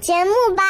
节目吧。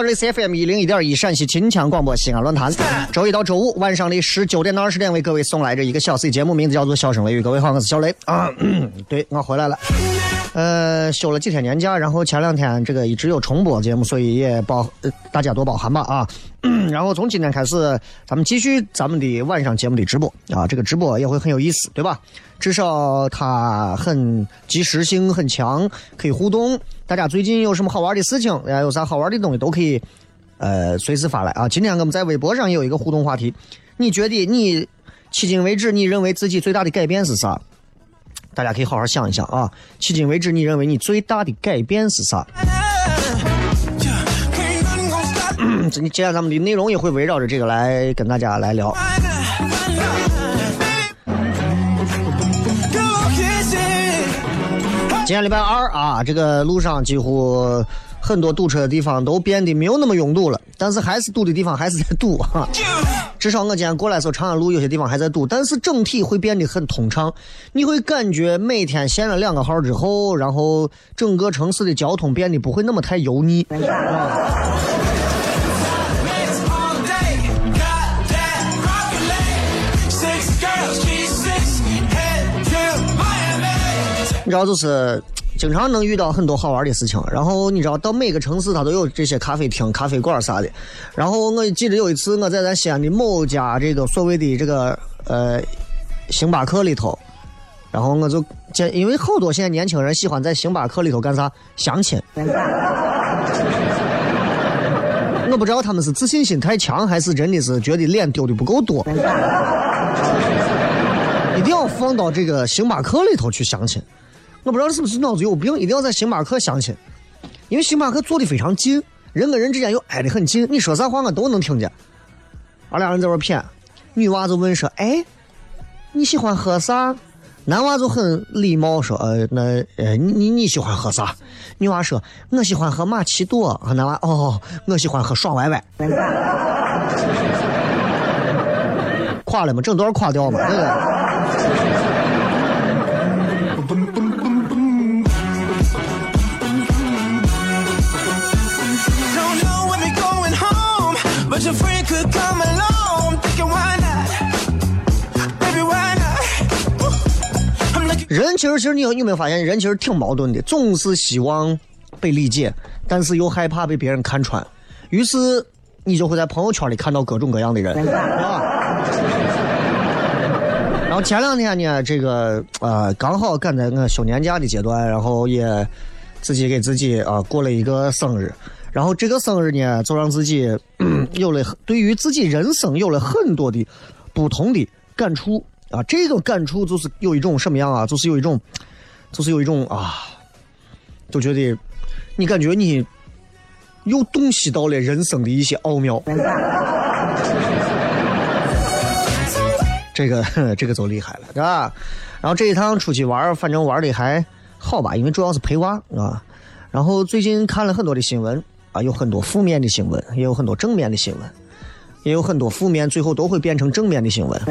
好了，各位好，这里是 C F M 一零一点一陕西秦腔广播西安论坛。周一到周五晚上的十九点到二十点，为各位送来这一个小 C 节目，名字叫做《笑声雷雨》。各位好，我是小雷啊。对我回来了，呃，休了几天年假，然后前两天这个一直有重播节目，所以也包大家多包涵吧啊。然后从今天开始，咱们继续咱们的晚上节目的直播啊，这个直播也会很有意思，对吧？至少它很及时性很强，可以互动。大家最近有什么好玩的事情？哎，有啥好玩的东西都可以，呃，随时发来啊！今天我们在微博上也有一个互动话题，你觉得你迄今为止你认为自己最大的改变是啥？大家可以好好想一想啊！迄今为止你认为你最大的改变是啥？接下来咱们的内容也会围绕着这个来跟大家来聊。今天礼拜二啊，这个路上几乎很多堵车的地方都变得没有那么拥堵了，但是还是堵的地方还是在堵哈。至少我今天过来时候，长安路有些地方还在堵，但是整体会变得很通畅。你会感觉每天限了两个号之后，然后整个城市的交通变得不会那么太油腻。你知道，就是经常能遇到很多好玩的事情。然后你知道，到每个城市它都有这些咖啡厅、咖啡馆啥的。然后我记得有一次我在咱西安的某家这个所谓的这个呃星巴克里头，然后我就见，因为好多现在年轻人喜欢在星巴克里头干啥相亲。我不知道他们是自信心太强，还是真的是觉得脸丢的不够多。一定要放到这个星巴克里头去相亲。我不知道是不是脑子有病，一定要在星巴克相亲，因为星巴克坐的非常近，人跟人之间又挨得很近，你说啥话我都能听见。俺俩人在这谝，女娃就问说：“哎，你喜欢喝啥？”男娃就很礼貌说：“呃，那呃，你你喜欢喝啥？”女娃说：“我喜欢喝玛奇朵。”男娃：“哦，我喜欢喝爽歪歪。”垮了吗？整段垮掉吗？对不对？人其实，其实你有有没有发现，人其实挺矛盾的，总是希望被理解，但是又害怕被别人看穿，于是你就会在朋友圈里看到各种各样的人，啊。然后前两天呢，这个呃，刚好赶在我休年假的阶段，然后也自己给自己啊过了一个生日。然后这个生日呢，就让自己 有了对于自己人生有了很多的不同的感触啊。这个感触就是有一种什么样啊？就是有一种，就是有一种啊，就觉得你感觉你又洞悉到了人生的一些奥妙。这个 这个就厉害了，对吧？然后这一趟出去玩，反正玩的还好吧，因为主要是陪娃啊。然后最近看了很多的新闻啊，有很多负面的新闻，也有很多正面的新闻，也有很多负面最后都会变成正面的新闻。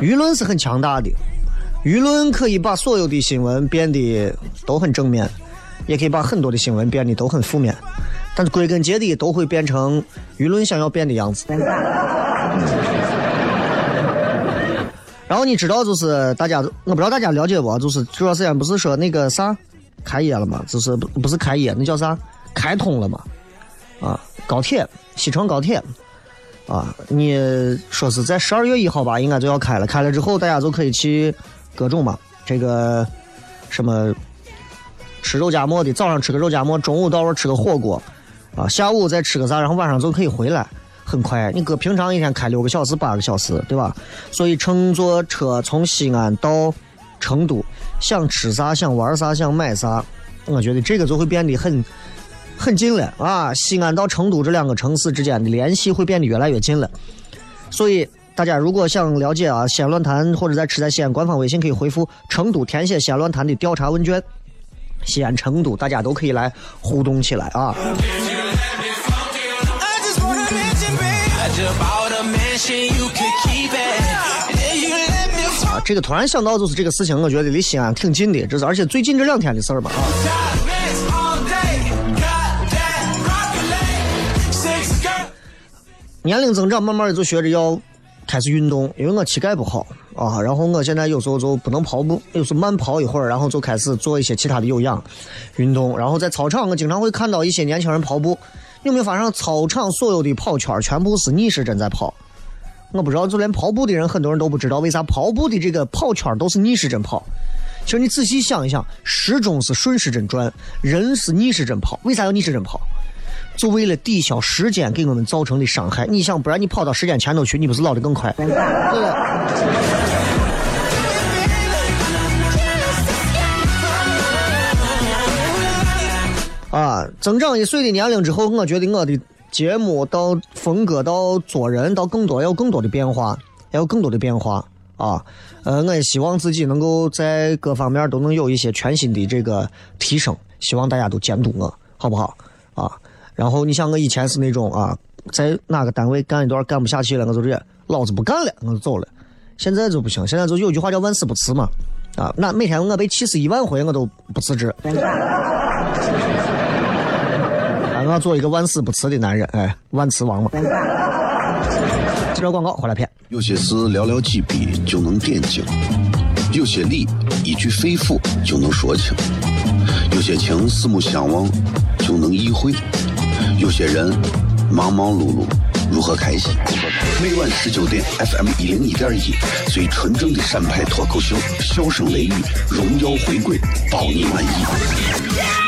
舆论是很强大的，舆论可以把所有的新闻变得都很正面，也可以把很多的新闻变得都很负面。但是归根结底都会变成舆论想要变的样子。然后你知道，就是大家，我不知道大家了解不？就是这段时间不是说那个啥开业了嘛？就是不不是开业，那叫啥？开通了嘛？啊，高铁，西成高铁，啊，你说是在十二月一号吧，应该就要开了。开了之后，大家就可以去各种嘛，这个什么吃肉夹馍的，早上吃个肉夹馍，中午到时候吃个火锅。啊，下午再吃个啥，然后晚上就可以回来，很快。你搁平常一天开六个小时、八个小时，对吧？所以乘坐车从西安到成都，想吃啥、想玩啥、想买啥，我觉得这个就会变得很很近了啊！西安到成都这两个城市之间的联系会变得越来越近了。所以大家如果想了解啊，西安论坛或者在吃在西安官方微信可以回复“成都”填写西安论坛的调查问卷。西安、成都，大家都可以来互动起来啊！这个突然想到，就是这个事情，我觉得离西安挺近的，这是而且最近这两天的事儿嘛啊。年龄增长，慢慢的就学着要开始运动，因为我膝盖不好。啊，然后我现在有时候就不能跑步，有时慢跑一会儿，然后就开始做一些其他的有氧运动。然后在操场，我经常会看到一些年轻人跑步。有没有发现操场所有的跑圈全部是逆时针在跑？我不知道，就连跑步的人很多人都不知道为啥跑步的这个跑圈都是逆时针跑。其实你仔细想一想，时钟是顺时针转，人是逆时针跑，为啥要逆时针跑？就为了抵消时间给我们造成的伤害。你想，不然你跑到时间前头去，你不是老的更快？对啊，增长一岁的年龄之后，我觉得我的节目到风格到做人到更多要更多的变化，要有更多的变化啊。呃，我也希望自己能够在各方面都能有一些全新的这个提升，希望大家都监督我，好不好？啊。然后你像我以前是那种啊，在哪个单位干一段干不下去了，我就这老子不干了，我就走了。现在就不行，现在就有句话叫万死不辞嘛，啊，那每天我被气死一万回，我都不辞职。我要做一个万死不辞的男人，哎，万磁王嘛。接着广告，回来片。有些事寥寥几笔就能点睛，有些理一句肺腑就能说清，有些情四目相望就能意会。有些人忙忙碌碌，如何开心？每晚十九点，FM 一零一点一，最纯正的陕派脱口秀，笑声雷雨，荣耀回归，保你满意。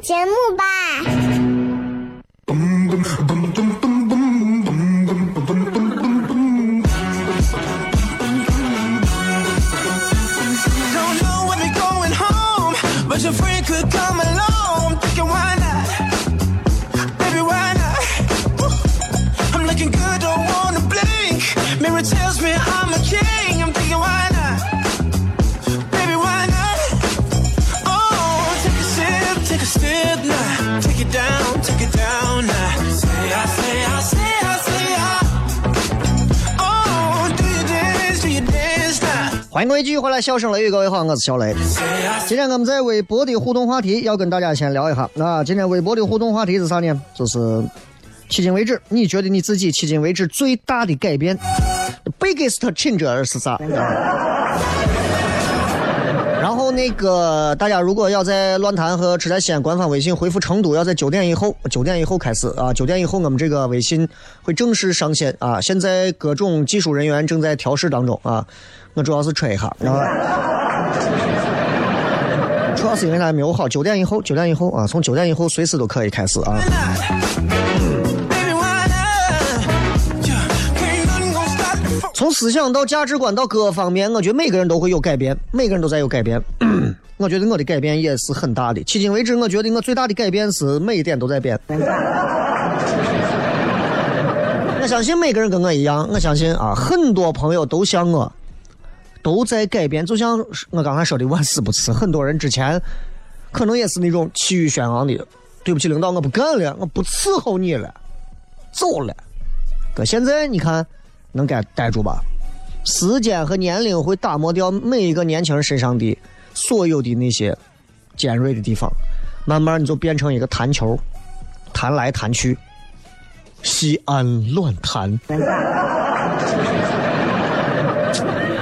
节目吧。欢迎各位继续回来，笑声雷雨，各位好，我是小雷。今天我们在微博的互动话题要跟大家先聊一下啊。今天微博的互动话题是啥呢？就是迄今为止，你觉得你自己迄今为止最大的改变，biggest change 是啥？然后那个大家如果要在乱谈和吃在西安官方微信回复成都，要在九点以后，九点以后开始啊，九点以后我们这个微信会正式上线啊。现在各种技术人员正在调试当中啊，我主要是吹一下啊。主要是因为还没有好，九点以后，九点以后啊，从九点以后随时都可以开始啊。从思想到价值观到各方面，我觉得每个人都会有改变，每个人都在有改变。我觉得我的改变也是很大的。迄今为止，我觉得我最大的改变是每一点都在变。我相信每个人跟我一样，我相信啊，很多朋友都像我，都在改变。就像我刚才说的，万死不辞。很多人之前可能也是那种气宇轩昂的，对不起领导，我不干了，我不伺候你了，走了。可现在你看，能该待住吧？时间和年龄会打磨掉每一个年轻人身上的所有的那些尖锐的地方，慢慢你就变成一个弹球，弹来弹去。西安乱弹。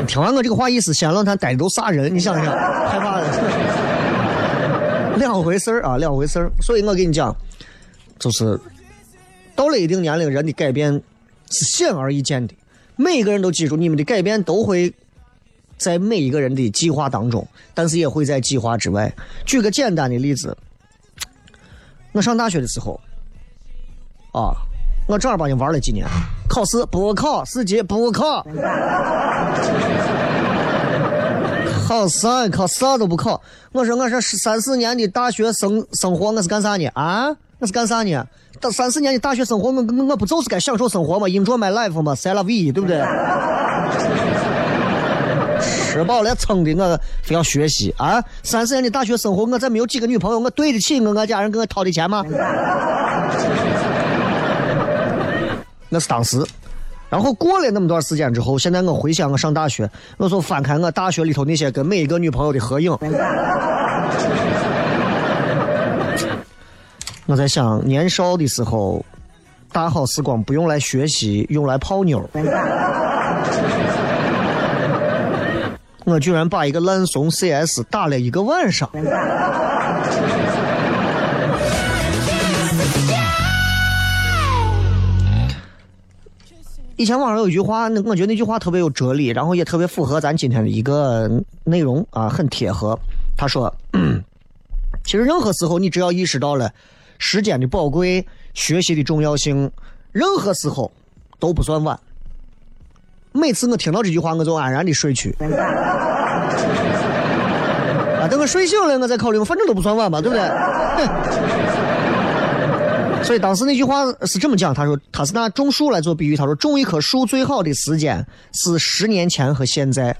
听完我这个话意思，西安乱弹逮的都啥人？你想想，害怕了。两回事儿啊，两回事儿。所以我跟你讲，就是到了一定年龄，人的改变是显而易见的。每个人都记住，你们的改变都会在每一个人的计划当中，但是也会在计划之外。举个简单的例子，我上大学的时候，啊，我正儿八经玩了几年，考试不考，四级不考，考啥？考啥都不考。我说我说三四年的大学生生活，我是干啥呢？啊，我是干啥呢？到三四年的大学生活，我我我不就是该享受生活吗？Enjoy my life 吗 c e l a v 对不对？吃饱了撑的，我非要学习啊！三四年的大学生活，我再没有几个女朋友，我对得起我我家人给我掏的钱吗？那是当时。然后过了那么段时间之后，现在我回想我上大学，我就翻开我大学里头那些跟每一个女朋友的合影，我在想年少的时候，大好时光不用来学习，用来泡妞。我居然把一个烂怂 CS 打了一个晚上。以前网上有一句话，那我觉得那句话特别有哲理，然后也特别符合咱今天的一个内容啊，很贴合。他说：“其实任何时候，你只要意识到了时间的宝贵、学习的重要性，任何时候都不算晚。”每次我听到这句话，我就安然的睡去。啊，等我睡醒了，我再考虑，反正都不算晚嘛，对不对？所以当时那句话是这么讲，他说他是拿种树来做比喻，他说种一棵树最好的时间是十年前和现在，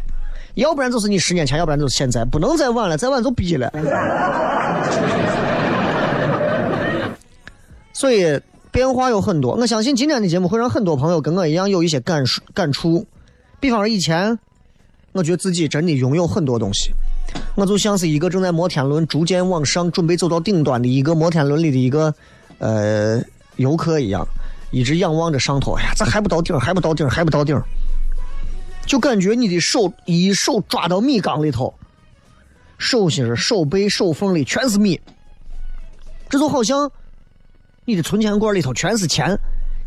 要不然就是你十年前，要不然就是现在，不能再晚了，再晚就逼了。所以变化有很多，我相信今天的节目会让很多朋友跟我一样有一些感触感触。比方说以前，我觉得自己真的拥有很多东西，我就像是一个正在摩天轮逐渐往上，准备走到顶端的一个摩天轮里的一个。呃，游客一样，一直仰望着上头。哎呀，咋还不到顶？还不到顶？还不到顶？就感觉你的手一手抓到米缸里头，手心、手背、手缝里全是米。这就好像你的存钱罐里头全是钱，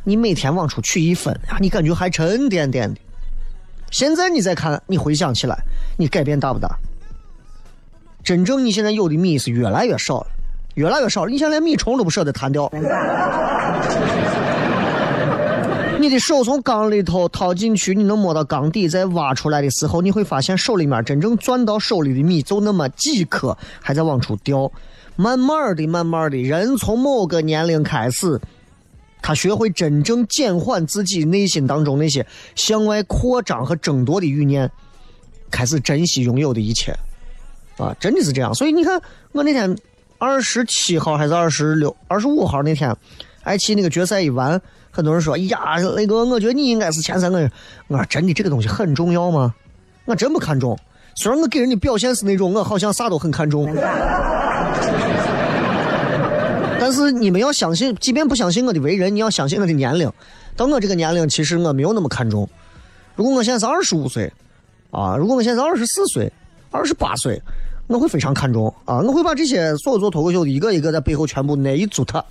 你每天往出取一分啊，你感觉还沉甸甸的。现在你再看，你回想起来，你改变大不大？真正你现在有的米是越来越少了。越来越少了，你现在连米虫都不舍得弹掉。你的手从缸里头掏进去，你能摸到缸底，再挖出来的时候，你会发现手里面真正攥到手里的米就那么几颗，还在往出掉。慢慢的，慢慢的，人从某个年龄开始，他学会真正减缓自己内心当中那些向外扩张和争夺的欲念，开始珍惜拥有的一切。啊，真的是这样。所以你看，我那天二十七号还是二十六、二十五号那天，爱奇艺那个决赛一完，很多人说：“哎呀，那个我觉得你应该是前三个人。”我说：“真的，这个东西很重要吗？我真不看重。虽然我给人的表现是那种我好像啥都很看重，但是你们要相信，即便不相信我的为人，你要相信我的年龄。到我这个年龄，其实我没有那么看重。如果我现在是二十五岁，啊，如果我现在是二十四岁、二十八岁。”我会非常看重啊！我会把这些所有做脱口秀的一个一个在背后全部那一组他，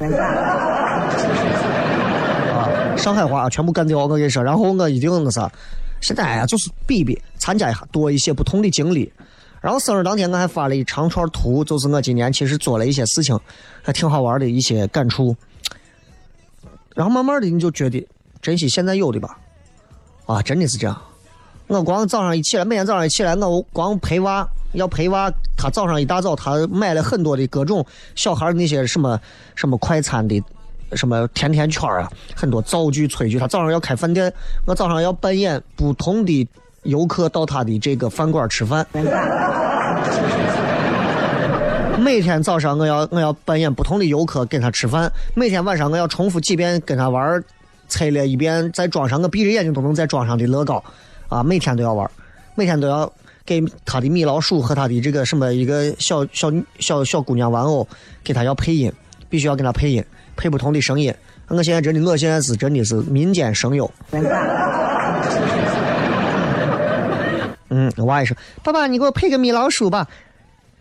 啊，上海话全部干掉。我跟你说，然后我一定那啥，现在呀就是比比，参加一下，多一些不同的经历。然后生日当天我还发了一长串图，就是我今年其实做了一些事情，还挺好玩的一些感触。然后慢慢的你就觉得珍惜现在有的吧，啊，真的是这样。我光早上一起来，每天早上一起来，我光陪娃。要陪娃，他早上一大早，他买了很多的各种小孩那些什么什么快餐的，什么甜甜圈啊，很多灶具、炊具。他早上要开饭店，我早上要扮演不同的游客到他的这个饭馆吃饭。每天早上我要我要扮演不同的游客跟他吃饭，每天晚上我要重复几遍跟他玩，拆了一遍再装上，我闭着眼睛都能再装上的乐高，啊，每天都要玩，每天都要。给他的米老鼠和他的这个什么一个小小小小姑娘玩偶，给他要配音，必须要给他配音，配不同的声音。我现在真的，我现在是真的是民间声优。嗯，娃也是，爸爸你给我配个米老鼠吧。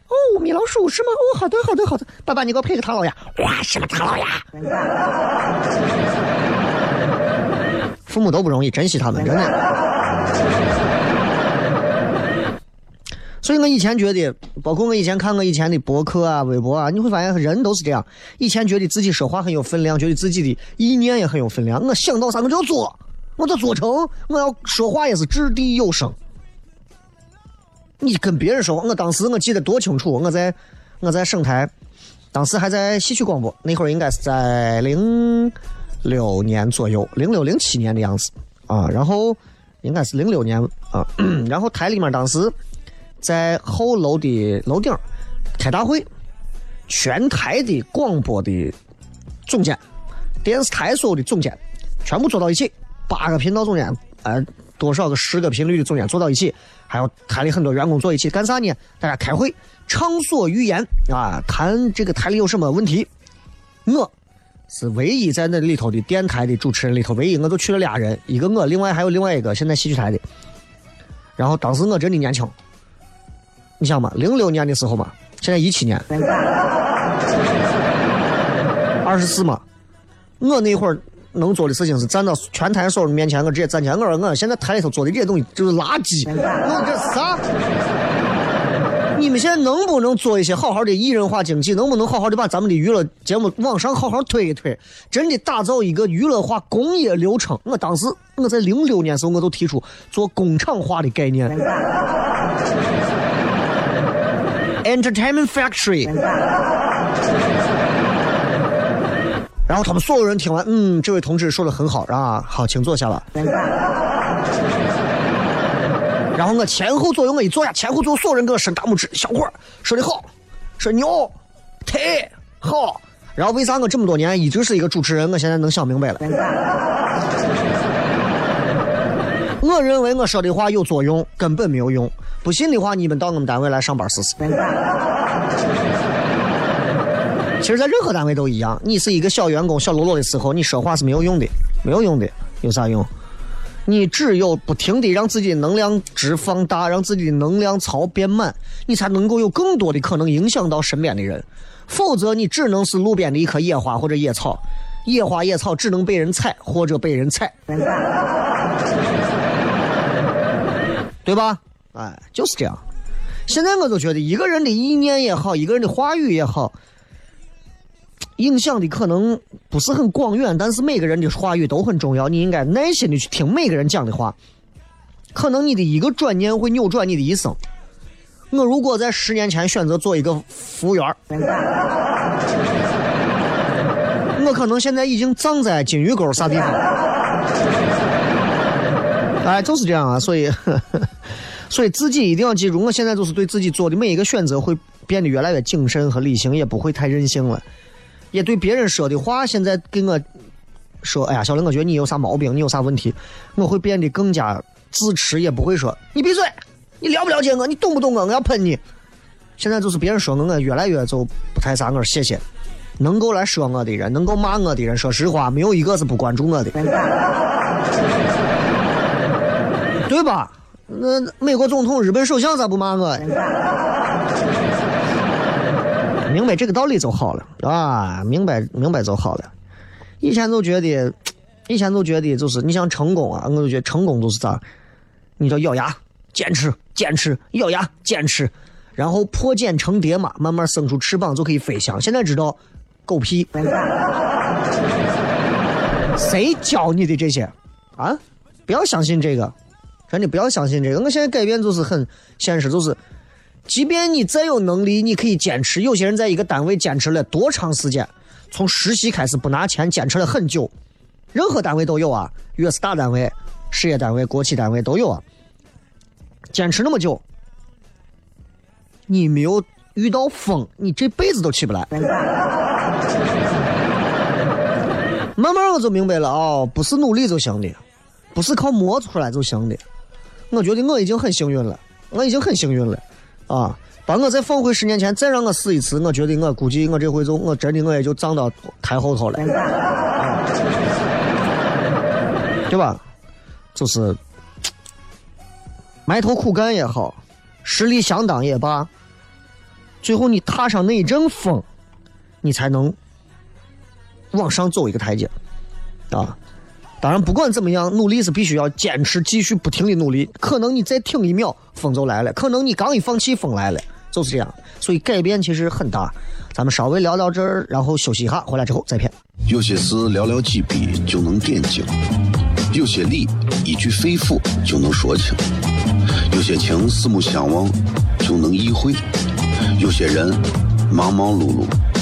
哦，米老鼠是吗？哦，好的好的好的。爸爸你给我配个唐老鸭。哇，什么唐老鸭？父母都不容易，珍惜他们，真的。所以我以前觉得，包括我以前看我以前的博客啊、微博啊，你会发现人都是这样。以前觉得自己说话很有分量，觉得自己的意念也很有分量。我想到啥我就要做，我就做成。我要说话也是掷地有声。你跟别人说话，我当时我记得多清楚。我在我在省台，当时还在戏曲广播，那会儿应该是在零六年左右，零六零七年的样子啊。然后应该是零六年啊。然后台里面当时。在后楼的楼顶开大会，全台的广播的总监、电视台所有的总监全部坐到一起，八个频道总监，呃，多少个十个频率的总监坐到一起，还有台里很多员工坐一起干啥呢？大家开会，畅所欲言啊，谈这个台里有什么问题。我是唯一在那里头的电台的主持人里头，唯一我就去了俩人，一个我，另外还有另外一个现在戏剧台的。然后当时我真的年轻。你想嘛，零六年的时候嘛，现在一七年，二十四嘛，我那会儿能做的事情是站到全台所有人面前，我直接站起来，我说我现在台里头做的这些东西就是垃圾，我这啥？你们现在能不能做一些好好的艺人化经济？能不能好好的把咱们的娱乐节目往上好好推一推？真的打造一个娱乐化工业流程？我当时我在零六年时候我都提出做工厂化的概念。Entertainment Factory，然后他们所有人听完，嗯，这位同志说的很好，啊，好，请坐下吧。然后我前后左右我一坐下，前后左右所有人给我伸大拇指，小伙说的好，说牛，太好。然后为啥我这么多年一直是一个主持人？我现在能想明白了。我认为我说的话有作用，根本没有用。不信的话，你们到我们单位来上班试试。其实，在任何单位都一样。你是一个小员工、小喽啰的时候，你说话是没有用的，没有用的，有啥用？你只有不停的让自己的能量值放大，让自己的能量槽变满，你才能够有更多的可能影响到身边的人。否则，你只能是路边的一棵野花或者野草，野花野草只能被人踩或者被人踩，对吧？哎，就是这样。现在我就觉得，一个人的意念也好，一个人的话语也好，影响的可能不是很广远，但是每个人的话语都很重要。你应该耐心的去听每个人讲的话，可能你的一个转念会扭转你的一生。我如果在十年前选择做一个服务员 我可能现在已经葬在金鱼沟啥地方。哎，就是这样啊，所以，所以自己一定要记住，我现在就是对自己做的每一个选择会变得越来越谨慎和理性，也不会太任性了。也对别人说的话，现在给我说，哎呀，小林，我觉得你有啥毛病，你有啥问题，我会变得更加自持，也不会说你闭嘴，你了不了解我，你懂不懂我，我要喷你。现在就是别人说我，我越来越就不太啥，我说谢谢。能够来说我的人，能够骂我的人，说实话，没有一个是不关注我的，对吧？那美国总统、日本首相咋不骂我？明白这个道理就好了啊！明白明白就好了。以前就觉得，以前就觉得就是你想成功啊，我就觉得成功就是咋，你叫咬牙坚持，坚持，咬牙坚持，然后破茧成蝶嘛，慢慢生出翅膀就可以飞翔。现在知道。狗屁！谁教你的这些？啊！不要相信这个，真的不要相信这个。我现在改变就是很现实，就是，即便你再有能力，你可以坚持。有些人在一个单位坚持了多长时间？从实习开始不拿钱，坚持了很久。任何单位都有啊，越是大单位、事业单位、国企单位都有啊。坚持那么久，你没有？遇到风，你这辈子都起不来。慢慢我就明白了哦，不是努力就行的，不是靠磨出来就行的。我觉得我已经很幸运了，我已经很幸运了啊！把我再放回十年前，再让我试一次，我觉得我估计我这回就我真的我也就葬到台后头了，对吧？就是埋头苦干也好，实力相当也罢。最后，你踏上那一阵风，你才能往上走一个台阶，啊！当然，不管怎么样，努力是必须要坚持，继续不停的努力。可能你再挺一秒，风就来了；可能你刚一放弃，风来了，就是这样。所以改变其实很大。咱们稍微聊到这儿，然后休息一下，回来之后再片。有些事寥寥几笔就能点睛，有些理一句肺腑就能说清，有些情四目相望就能意会。有些人忙忙碌碌，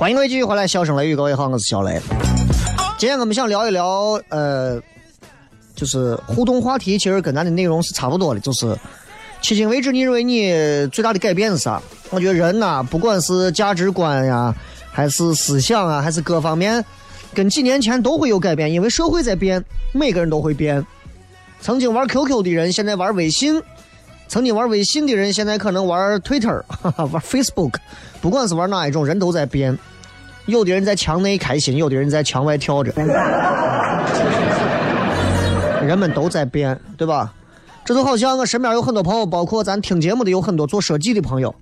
欢迎各位继续回来，笑声雷雨，各位好，我是小雷。今天我们想聊一聊，呃，就是互动话题，其实跟咱的内容是差不多的，就是迄今为止，你认为你最大的改变是啥？我觉得人呐，不管是价值观呀，还是思想啊，还是各方面，跟几年前都会有改变，因为社会在变，每个人都会变。曾经玩 QQ 的人，现在玩微信；曾经玩微信的人，现在可能玩 Twitter，玩 Facebook。不管是玩哪一种，人都在变。有的人在墙内开心，有的人在墙外跳着。人们都在变，对吧？这就好像我身边有很多朋友，包括咱听节目的有很多做设计的朋友。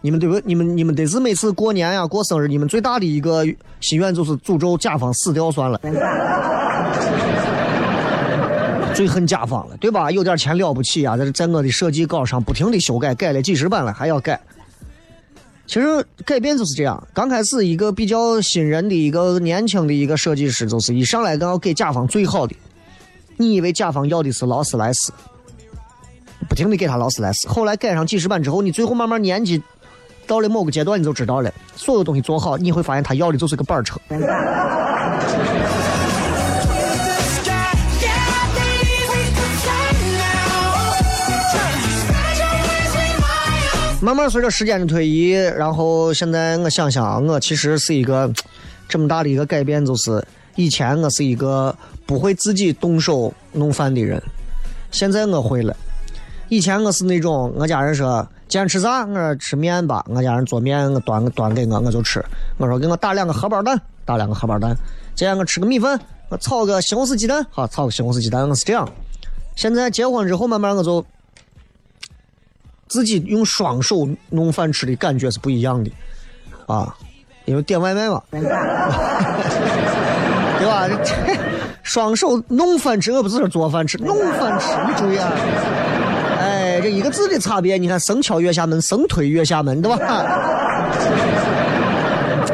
你们对不？你们你们得是每次过年呀、过生日，你们最大的一个心愿就是诅咒甲方死掉算了。最恨甲方了，对吧？有点钱了不起啊，在在我的设计稿上不停的修改，改了几十版了还要改。其实改变就是这样，刚开始一个比较新人的一个年轻的一个设计师，就是一上来都要给甲方最好的。你以为甲方要的是劳斯莱斯，不停的给他劳斯莱斯，后来改上几十版之后，你最后慢慢年纪到了某个阶段，你就知道了，所有东西做好，你会发现他要的就是个板车。慢慢随着时间的推移，然后现在我想想，我其实是一个这么大的一个改变，就是以前我是一个不会自己动手弄饭的人，现在我会了。以前我是那种，我家人说今天吃啥，我说吃面吧，我家人做面，我端个端给我，我就吃。我说给我打两个荷包蛋，打两个荷包蛋。今天我吃个米饭，我炒个西红柿鸡蛋，好炒个西红柿鸡蛋，我是这样。现在结婚之后，慢慢我就。自己用双手弄饭吃的感觉是不一样的，啊，因为点外卖嘛，对吧？双手弄饭吃，我不是说做饭吃，弄饭吃，你注意啊！哎，这一个字的差别，你看，生敲月下门，生推月下门，对吧？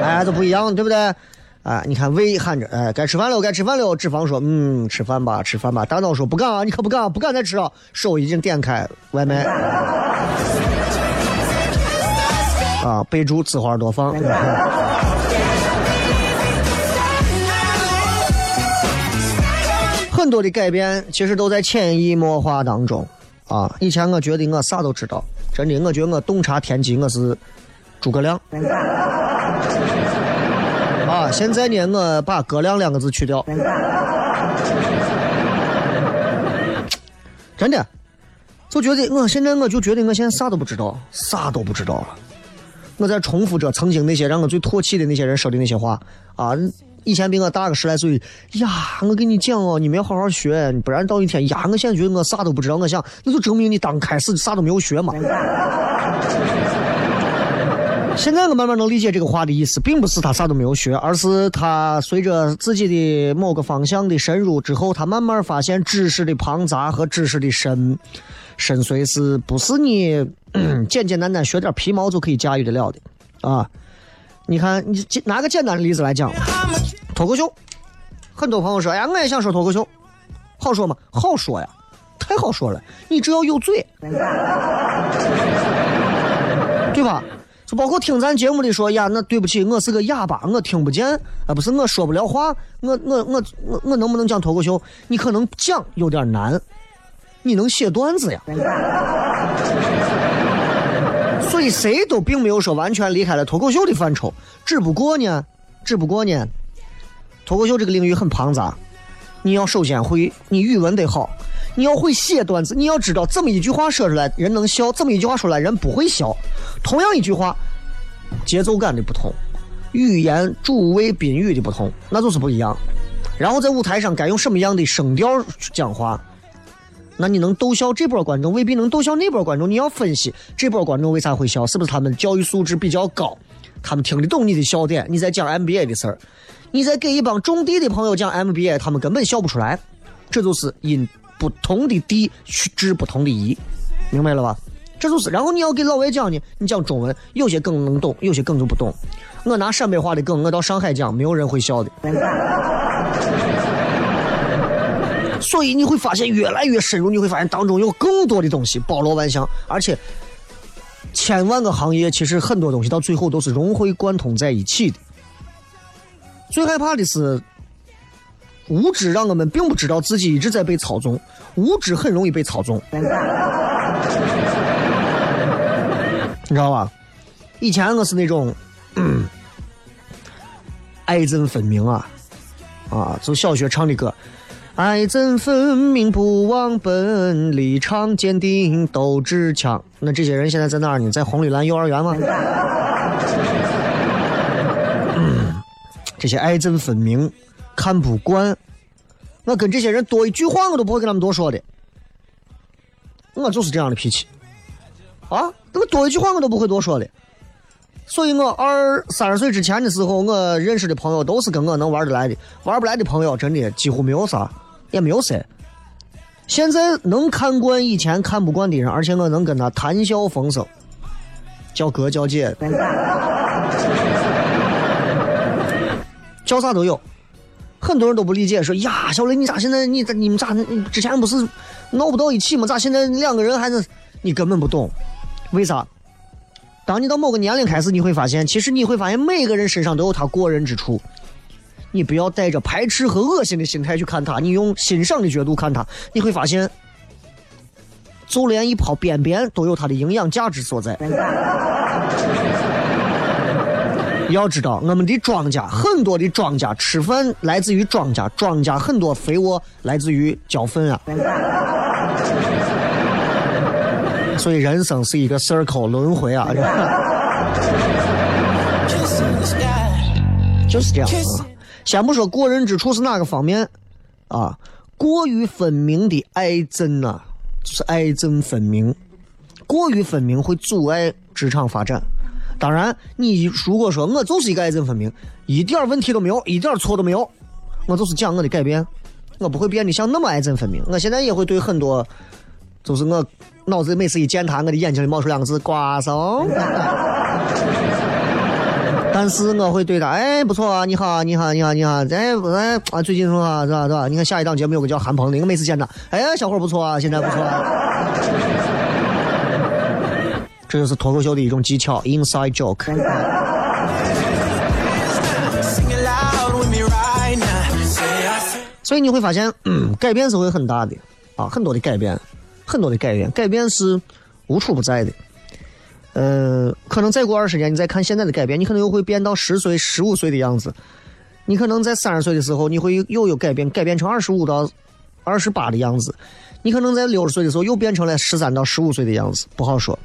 哎，这不一样，对不对？哎，你看胃喊着，哎，该吃饭了，该吃饭了。脂肪说，嗯，吃饭吧，吃饭吧。大脑说，不敢啊，你可不敢，不敢再吃了。手已经点开外卖。啊，备注：紫花多放。很多的改变其实都在潜移默化当中。啊，以前我觉得我啥都知道，真的，我觉得我洞察天机，我是诸葛亮。现在呢，我把“葛亮”两个字去掉，真的，就觉得我现在我就觉得我现在啥都不知道，啥都不知道了。我在重复着曾经那些让我最唾弃的那些人说的那些话啊！以前比我大个十来岁呀，我跟你讲哦，你们要好好学，不然到一天呀，我现在觉得我啥都不知道。我想，那就证明你刚开始啥都没有学嘛。现在我慢慢能理解这个话的意思，并不是他啥都没有学，而是他随着自己的某个方向的深入之后，他慢慢发现知识的庞杂和知识的深深邃是不是你简简单单学点皮毛就可以驾驭得了的啊？你看，你拿个简单的例子来讲，脱口秀，很多朋友说，哎呀，我也想说脱口秀，好说吗？好说呀，太好说了，你只要有嘴，对吧？包括听咱节目的说呀，那对不起，我是个哑巴，我听不见啊，不是我说不了话，我我我我我能不能讲脱口秀？你可能讲有点难，你能写段子呀？所以谁都并没有说完全离开了脱口秀的范畴，只不过呢，只不过呢，脱口秀这个领域很庞杂，你要首先会，你语文得好，你要会写段子，你要知道这么一句话说出来人能笑，这么一句话说出来人不会笑。同样一句话，节奏感的不同，语言主谓宾语的不同，那就是不一样。然后在舞台上该用什么样的声调讲话，那你能逗笑这波观众，未必能逗笑那波观众。你要分析这波观众为啥会笑，是不是他们教育素质比较高，他们听得懂你的笑点？你在讲 MBA 的事儿，你在给一帮种地的朋友讲 MBA，他们根本笑不出来。这就是因不同的地去治不同的医，明白了吧？这就是，然后你要给老外讲呢，你讲中文，有些梗能懂，有些梗就不懂。我拿陕北话的梗，我到上海讲，没有人会笑的。所以你会发现越来越深入，你会发现当中有更多的东西包罗万象，而且千万个行业，其实很多东西到最后都是融会贯通在一起的。最害怕的是无知，让我们并不知道自己一直在被操纵，无知很容易被操纵。你知道吧？以前我是那种，爱憎分明啊，啊，就小学唱的歌，爱憎分明不忘本，立场坚定斗志强。那这些人现在在哪儿呢？在红绿蓝幼儿园吗？这些爱憎分明，看不惯，我跟这些人多一句话我都不会跟他们多说的，我就是这样的脾气。啊，那么多一句话我都不会多说的，所以我二三十岁之前的时候，我认识的朋友都是跟我能玩得来的，玩不来的朋友真的几乎没有啥，也没有谁。现在能看惯以前看不惯的人，而且我能跟他谈笑风生，叫哥叫姐，叫啥都有。很多人都不理解，说呀，小雷，你咋现在你你们咋之前不是闹不到一起吗？咋现在两个人还是你根本不懂，为啥？当你到某个年龄开始，你会发现，其实你会发现每个人身上都有他过人之处。你不要带着排斥和恶心的心态去看他，你用欣赏的角度看他，你会发现，就连一泡便便都有它的营养价值所在。要知道，我们的庄稼很多的庄稼吃饭来自于庄稼，庄稼很多肥沃来自于浇粪啊。所以人生是一个 circle 轮回啊，就是这样啊。先不说过人之处是哪个方面啊，过于分明的爱憎呐、就是爱憎分明，过于分明会阻碍职场发展。当然，你如果说我就是一个爱憎分明，一点问题都没有，一点错都没有，我就是讲我的改变，我不会变得像那么爱憎分明。我现在也会对很多，就是我脑子每次一见他，我的眼睛里冒出两个字“瓜怂”。但是我会对他，哎，不错啊，你好，你好，你好，你好，哎，哎啊，最近说啊，是吧，是吧？你看下一档节目有个叫韩鹏的，我每次见他，哎，小伙不错啊，现在不错啊。这就是脱口秀的一种技巧，inside joke。所以你会发现，嗯，改变是会很大的啊，很多的改变，很多的改变，改变是无处不在的。呃，可能再过二十年，你再看现在的改变，你可能又会变到十岁、十五岁的样子。你可能在三十岁的时候，你会又有改变，改变成二十五到二十八的样子。你可能在六十岁的时候又变成了十三到十五岁的样子，不好说。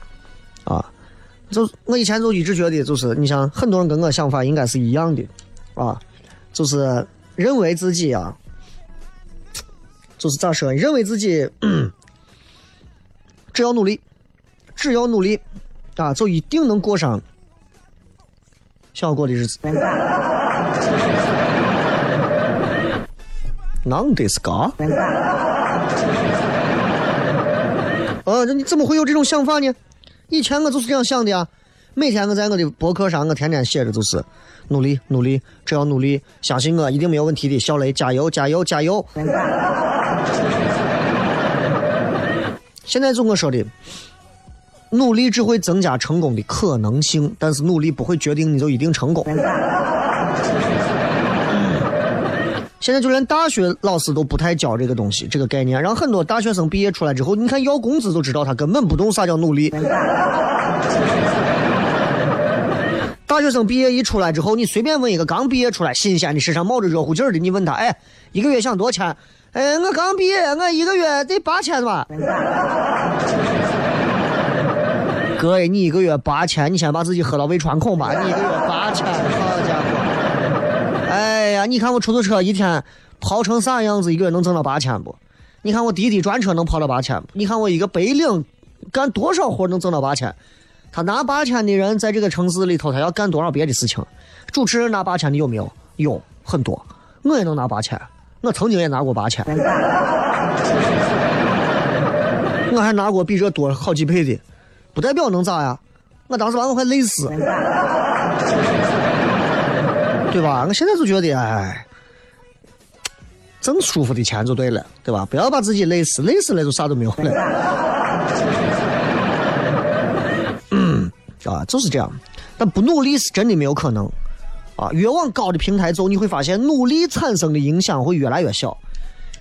啊，就我以前就一直觉得，就是你像很多人跟我想法应该是一样的，啊，就是认为自己啊，就是咋说，认为自己 只要努力，只要努力啊，就一定能过上想要过的日子。能得是嘎？啊，这你怎么会有这种想法呢？以前我就是这样想的啊。每天我在我的博客上，我天天写着就是努力努力，只要努力，相信我一定没有问题的。小雷，加油加油加油！现在就我说的，努力只会增加成功的可能性，但是努力不会决定你就一定成功。现在就连大学老师都不太教这个东西，这个概念，让很多大学生毕业出来之后，你看要工资都知道他根本不懂啥叫努力。大学生毕业一出来之后，你随便问一个刚毕业出来、新鲜的、身上冒着热乎劲儿的，你问他，哎，一个月想多少钱？哎，我刚毕业，我一个月得八千吧。哥，你一个月八千，你先把自己喝到胃穿孔吧。你一个月八千，好家伙！哎呀，你看我出租车一天跑成啥样子，一个月能挣到八千不？你看我滴滴专车能跑到八千不？你看我一个白领干多少活能挣到八千？他拿八千的人在这个城市里头，他要干多少别的事情？主持人拿八千的有没有？有很多，我也能拿八千，我曾经也拿过八千，我还拿过比这多好几倍的，不代表能咋呀？我当时把我快累死，对吧？我现在就觉得，哎，挣舒服的钱就对了，对吧？不要把自己累死，累死了就啥都没有了。嗯啊，就是这样。但不努力是真的没有可能。啊，越往高的平台走，你会发现努力产生的影响会越来越小。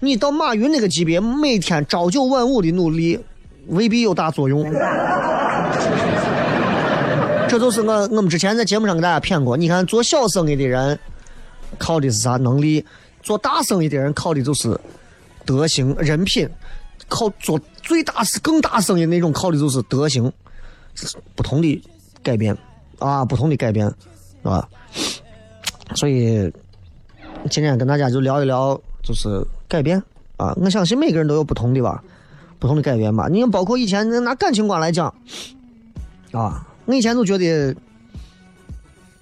你到马云那个级别，每天朝九晚五的努力，未必有大作用。这就是我我们之前在节目上给大家谝过。你看，做小生意的人靠的是啥能力？做大生意的人靠的就是德行、人品。靠做最大是更大生意那种靠的就是德行。不同的改变啊，不同的改变，啊？所以今天跟大家就聊一聊，就是改变啊。我相信每个人都有不同的吧，不同的改变吧。你看，包括以前拿感情观来讲，啊，我以前就觉得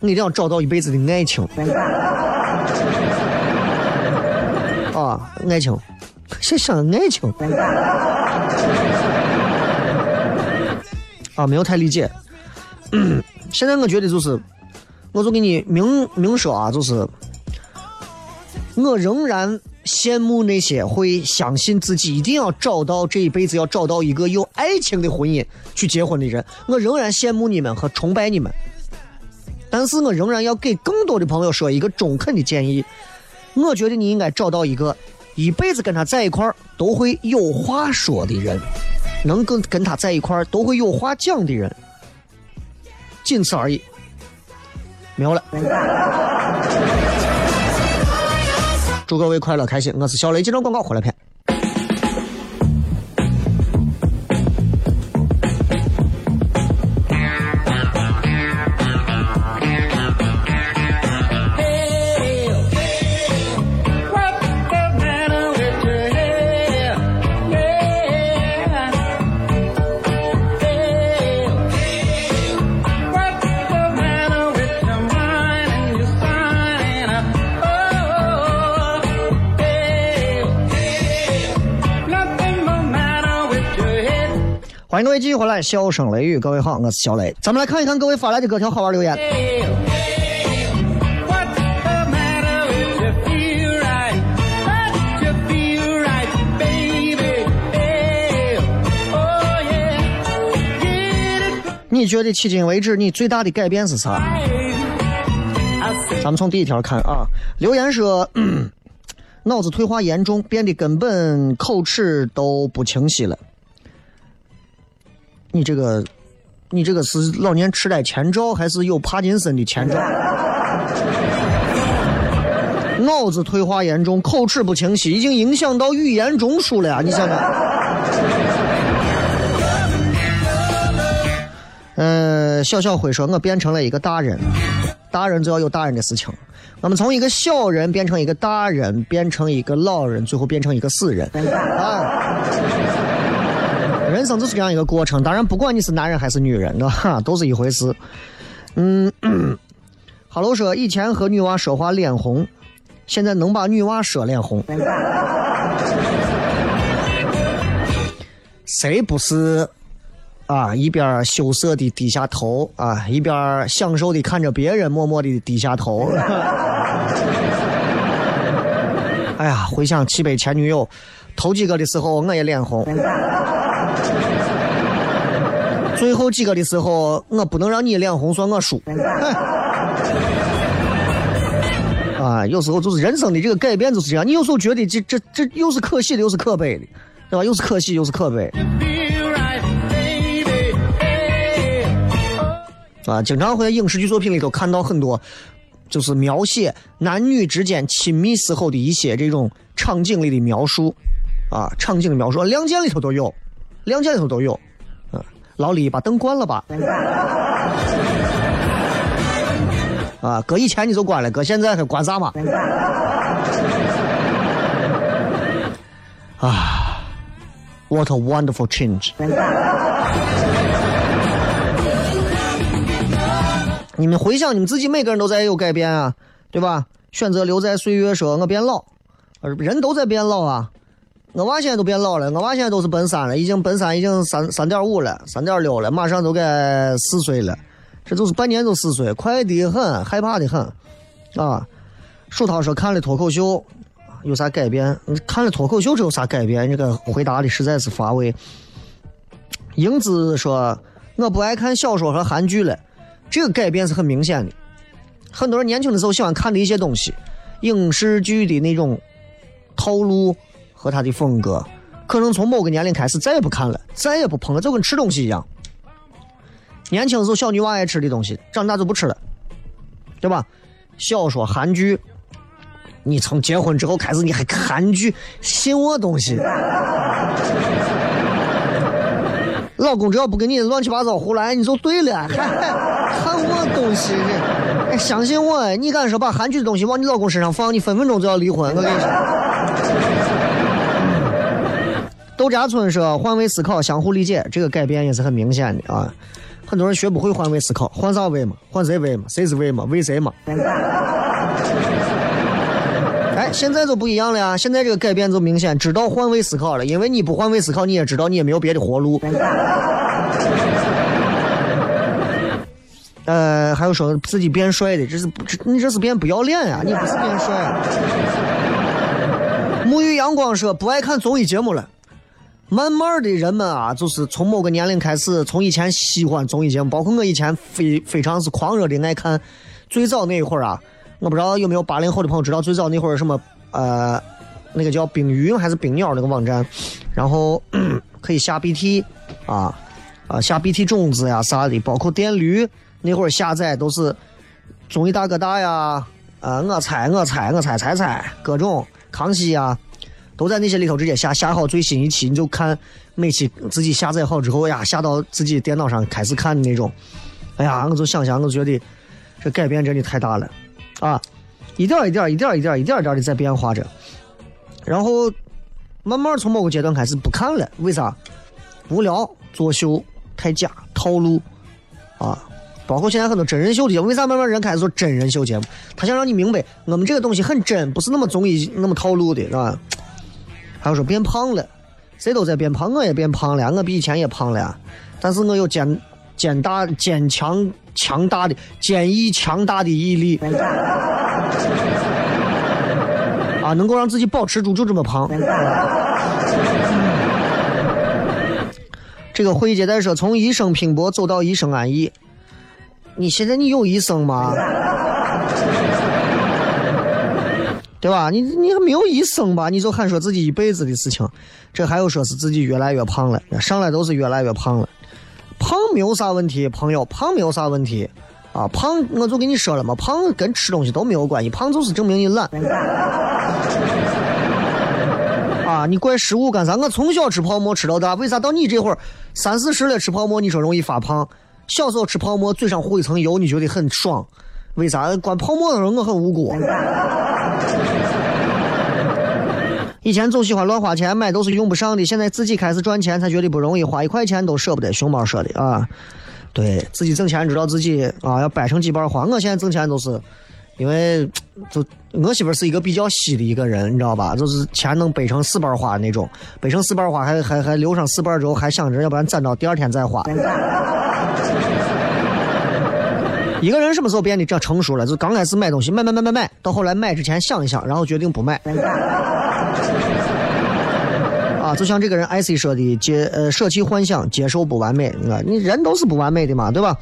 我一定要找到一辈子的爱情，啊，爱情。想想爱情啊，没有太理解。现在我觉得就是，我就给你明明说啊，就是我仍然羡慕那些会相信自己一定要找到这一辈子要找到一个有爱情的婚姻去结婚的人，我仍然羡慕你们和崇拜你们。但是我仍然要给更多的朋友说一个中肯的建议，我觉得你应该找到一个一辈子跟他在一块儿都会有话说的人，能跟跟他在一块儿都会有话讲的人，仅此而已，没有了。祝各位快乐开心，我是小雷，接着广告回来片。欢迎各位继续回来，笑声雷雨，各位好，我是小雷。咱们来看一看各位发来的各条好玩留言。你觉得迄今为止你最大的改变是啥？咱们从第一条看啊，留言说，嗯 脑子退化严重，变得根本口齿都不清晰了。你这个，你这个是老年痴呆前兆，还是有帕金森的前兆？脑子退化严重，口齿不清晰，已经影响到语言中枢了呀！你想想。呃，小小辉说：“我变成了一个大人，大人就要有大人的事情。我们从一个小人变成一个大人，变成一个老人，最后变成一个死人。啊，人生就是这样一个过程。当然，不管你是男人还是女人，哈，都是一回事。嗯，哈喽说以前和女娃说话脸红，现在能把女娃说脸红。谁不是？”啊，一边羞涩的低下头啊，一边享受的看着别人默默的低下头。哎呀，回想起被前女友头几个的时候，我也脸红。最后几个的时候，我不能让你脸红，算我输。啊，有时候就是人生的这个改变就是这样，你有时候觉得这这这又是可喜的，又是可悲的，对吧？又是可喜，又是可悲。啊，经常会在影视剧作品里头看到很多，就是描写男女之间亲密时候的一些这种场景里的描述，啊，场景的描述，《亮剑》里头都有，《亮剑》里头都有，嗯，老李把灯关了吧？啊，搁以前你就关了，搁现在还关啥嘛？啊，What a wonderful change！你们回想，你们自己每个人都在有改变啊，对吧？选择留在岁月，说我变老，人都在变老啊。我娃现在都变老了，我娃现在都是奔三了，已经奔三，已经三三点五了，三点六了，马上都该四岁了，这就是半年就四岁，快的很，害怕的很，啊。树涛说看了脱口秀有啥改变？看了脱口秀这有啥改变？这个回答的实在是乏味。英子说我不爱看小说和韩剧了。这个改变是很明显的，很多人年轻的时候喜欢看的一些东西，影视剧的那种套路和他的风格，可能从某个年龄开始再也不看了，再也不碰了，就跟吃东西一样。年轻时候小女娃爱吃的东西，长大就不吃了，对吧？小说、韩剧，你从结婚之后开始你还看韩剧，信我东西？老公只要不跟你乱七八糟胡来，你就对了。还 看我东西，哎，相信我，你敢说把韩剧的东西往你老公身上放，你分分钟就要离婚。我跟你说。豆家村说换位思考，相互理解，这个改变也是很明显的啊。很多人学不会换位思考，换啥位嘛？换谁位嘛？谁是位嘛？为谁嘛？哎，现在就不一样了呀！现在这个改变就明显，知道换位思考了。因为你不换位思考，你也知道你也没有别的活路。呃，还有说自己变帅的，这是，这你这是变不要脸呀！你不是变帅啊！沐浴阳光说不爱看综艺节目了。慢慢的人们啊，就是从某个年龄开始，从以前喜欢综艺节目，包括我以前非非常是狂热的爱看。最早那一会儿啊，我不知道有没有八零后的朋友知道最早那会儿什么呃，那个叫冰鱼还是冰鸟那个网站，然后 可以下 BT 啊啊下 BT 种子呀啥的，包括电驴那会儿下载都是综艺大哥大呀啊我猜我猜我猜猜猜各种康熙呀。都在那些里头直接下下好最新一期，你就看每期自己下载好之后呀，下到自己电脑上开始看的那种。哎呀，我就想想，我觉得这改变真的太大了啊！一点一点一点一点一点点的在变化着，然后慢慢从某个阶段开始不看了，为啥？无聊，作秀，太假，套路啊！包括现在很多真人秀的节目，为啥慢慢人开始做真人秀节目？他想让你明白，我们这个东西很真，不是那么综艺那么套路的，是吧？还说变胖了，谁都在变胖，我也变胖了，我比以前也胖了，但是我有坚坚大坚强强大的坚毅强大的毅力，啊，能够让自己保持住就这么胖。这个会议接待说，从一生拼搏走到一生安逸，你现在你有一生吗？对吧？你你还没有一生吧？你就喊说自己一辈子的事情，这还有说是自己越来越胖了，上来都是越来越胖了。胖没有啥问题，朋友，胖没有啥问题啊。胖我就跟你说了嘛，胖跟吃东西都没有关系，胖就是证明你懒。啊，你怪食物干啥？我从小吃泡馍吃到大，为啥到你这会儿三四十了吃泡馍，你说容易发胖？小时候吃泡馍嘴上糊一层油，你觉得很爽？为啥？关泡沫的时候我很无辜。以前总喜欢乱花钱，买都是用不上的。现在自己开始赚钱，才觉得不容易，花一块钱都舍不得。熊猫说的啊，对自己挣钱知道自己啊要掰成几瓣花。我现在挣钱都是，因为就我媳妇是一个比较稀的一个人，你知道吧？就是钱能掰成四瓣花那种，掰成四瓣花还还还留上四瓣之后，还想着要不然攒到第二天再花。一个人什么时候变得这成熟了？就刚开始买东西，买买买买买，到后来买之前想一想，然后决定不买。啊，就像这个人 IC 说的，接呃舍弃幻想，接受不完美。啊，你人都是不完美的嘛，对吧？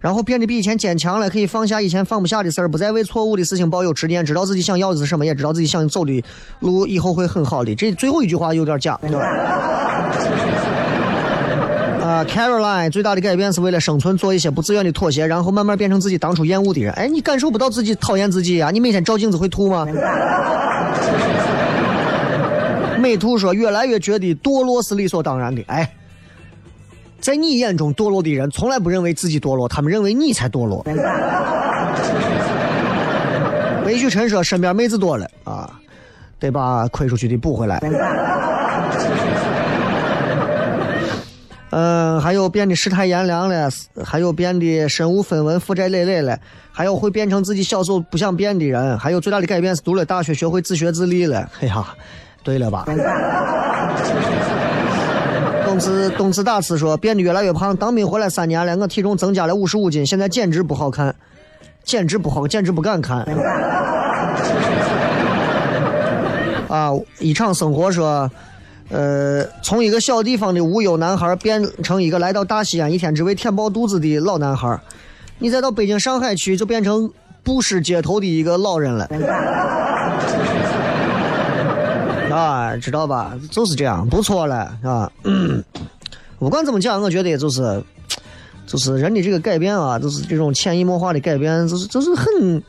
然后变得比以前坚强了，可以放下以前放不下的事儿，不再为错误的事情抱有执念，知道自己想要的是什么，也知道自己想走的路以后会很好的。这最后一句话有点假，对吧？，Caroline 最大的改变是为了生存做一些不自愿的妥协，然后慢慢变成自己当初厌恶的人。哎，你感受不到自己讨厌自己呀？你每天照镜子会吐吗？美图说越来越觉得堕落是理所当然的。哎，在你眼中堕落的人从来不认为自己堕落，他们认为你才堕落。魏旭晨说身边妹子多了啊，得把亏出去的补回来。嗯，还有变得世态炎凉了，还有变得身无分文、负债累累了，还有会变成自己小时候不想变的人，还有最大的改变是读了大学学会自学自立了。哎呀，对了吧？东子东子大慈说变得越来越胖，当兵回来三年了，我体重增加了五十五斤，现在简直不好看，简直不好，简直不敢看。啊，一场生活说。呃，从一个小地方的无忧男孩变成一个来到大西安一天只为填饱肚子的老男孩，你再到北京、上海去就变成布施街头的一个老人了。啊，知道吧？就是这样，不错了啊。不管怎么讲，我觉得就是，就是人的这个改变啊，就是这种潜移默化的改变，就是就是很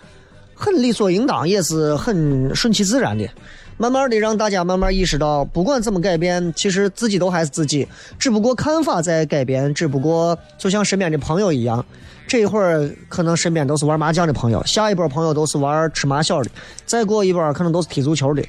很理所应当，也是很顺其自然的。慢慢的让大家慢慢意识到，不管怎么改变，其实自己都还是自己，只不过看法在改变，只不过就像身边的朋友一样，这一会儿可能身边都是玩麻将的朋友，下一波朋友都是玩吃麻小的，再过一波可能都是踢足球的。